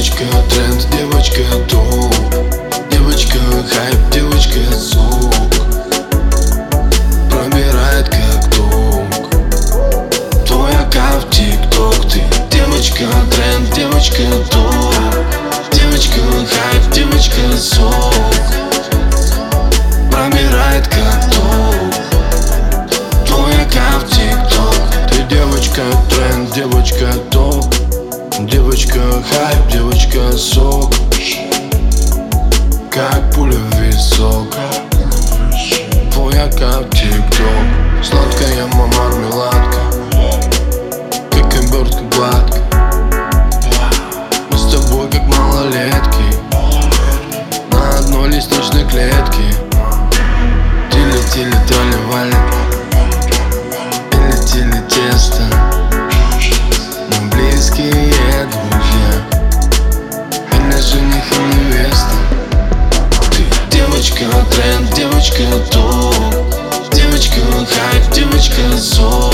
Девочка тренд, девочка топ. Девочка хайп, девочка сок Пробирает как ток Твой аккаунт тик-ток ты Девочка тренд, девочка топ. Девочка хайп, девочка сок Пробирает как ток Твой аккаунт тик-ток Ты девочка тренд, девочка топ. Девочка хайп, девочка сок. девочка топ Девочка хайп, девочка зон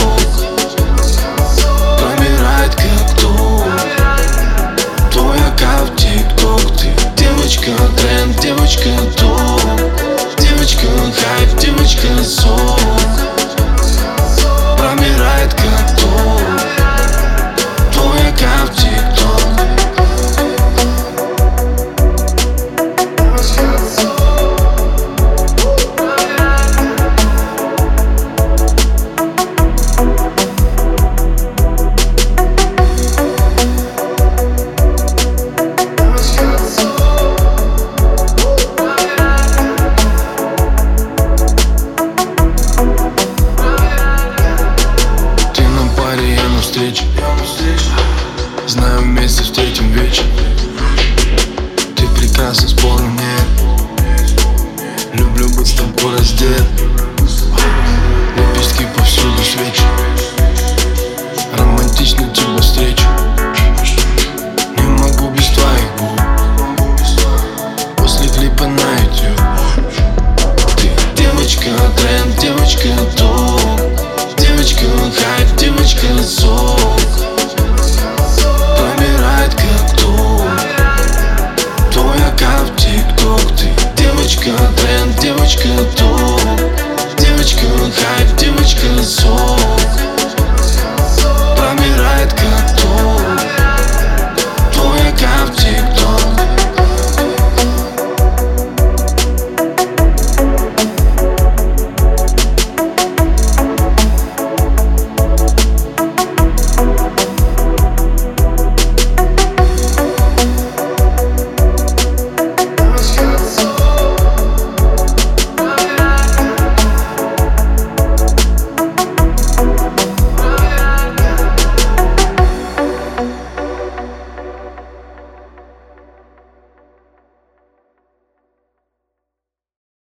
девочка ток Девочка хайп, девочка сок Помирает как ток Твоя кап тик-ток ты Девочка тренд, девочка ток.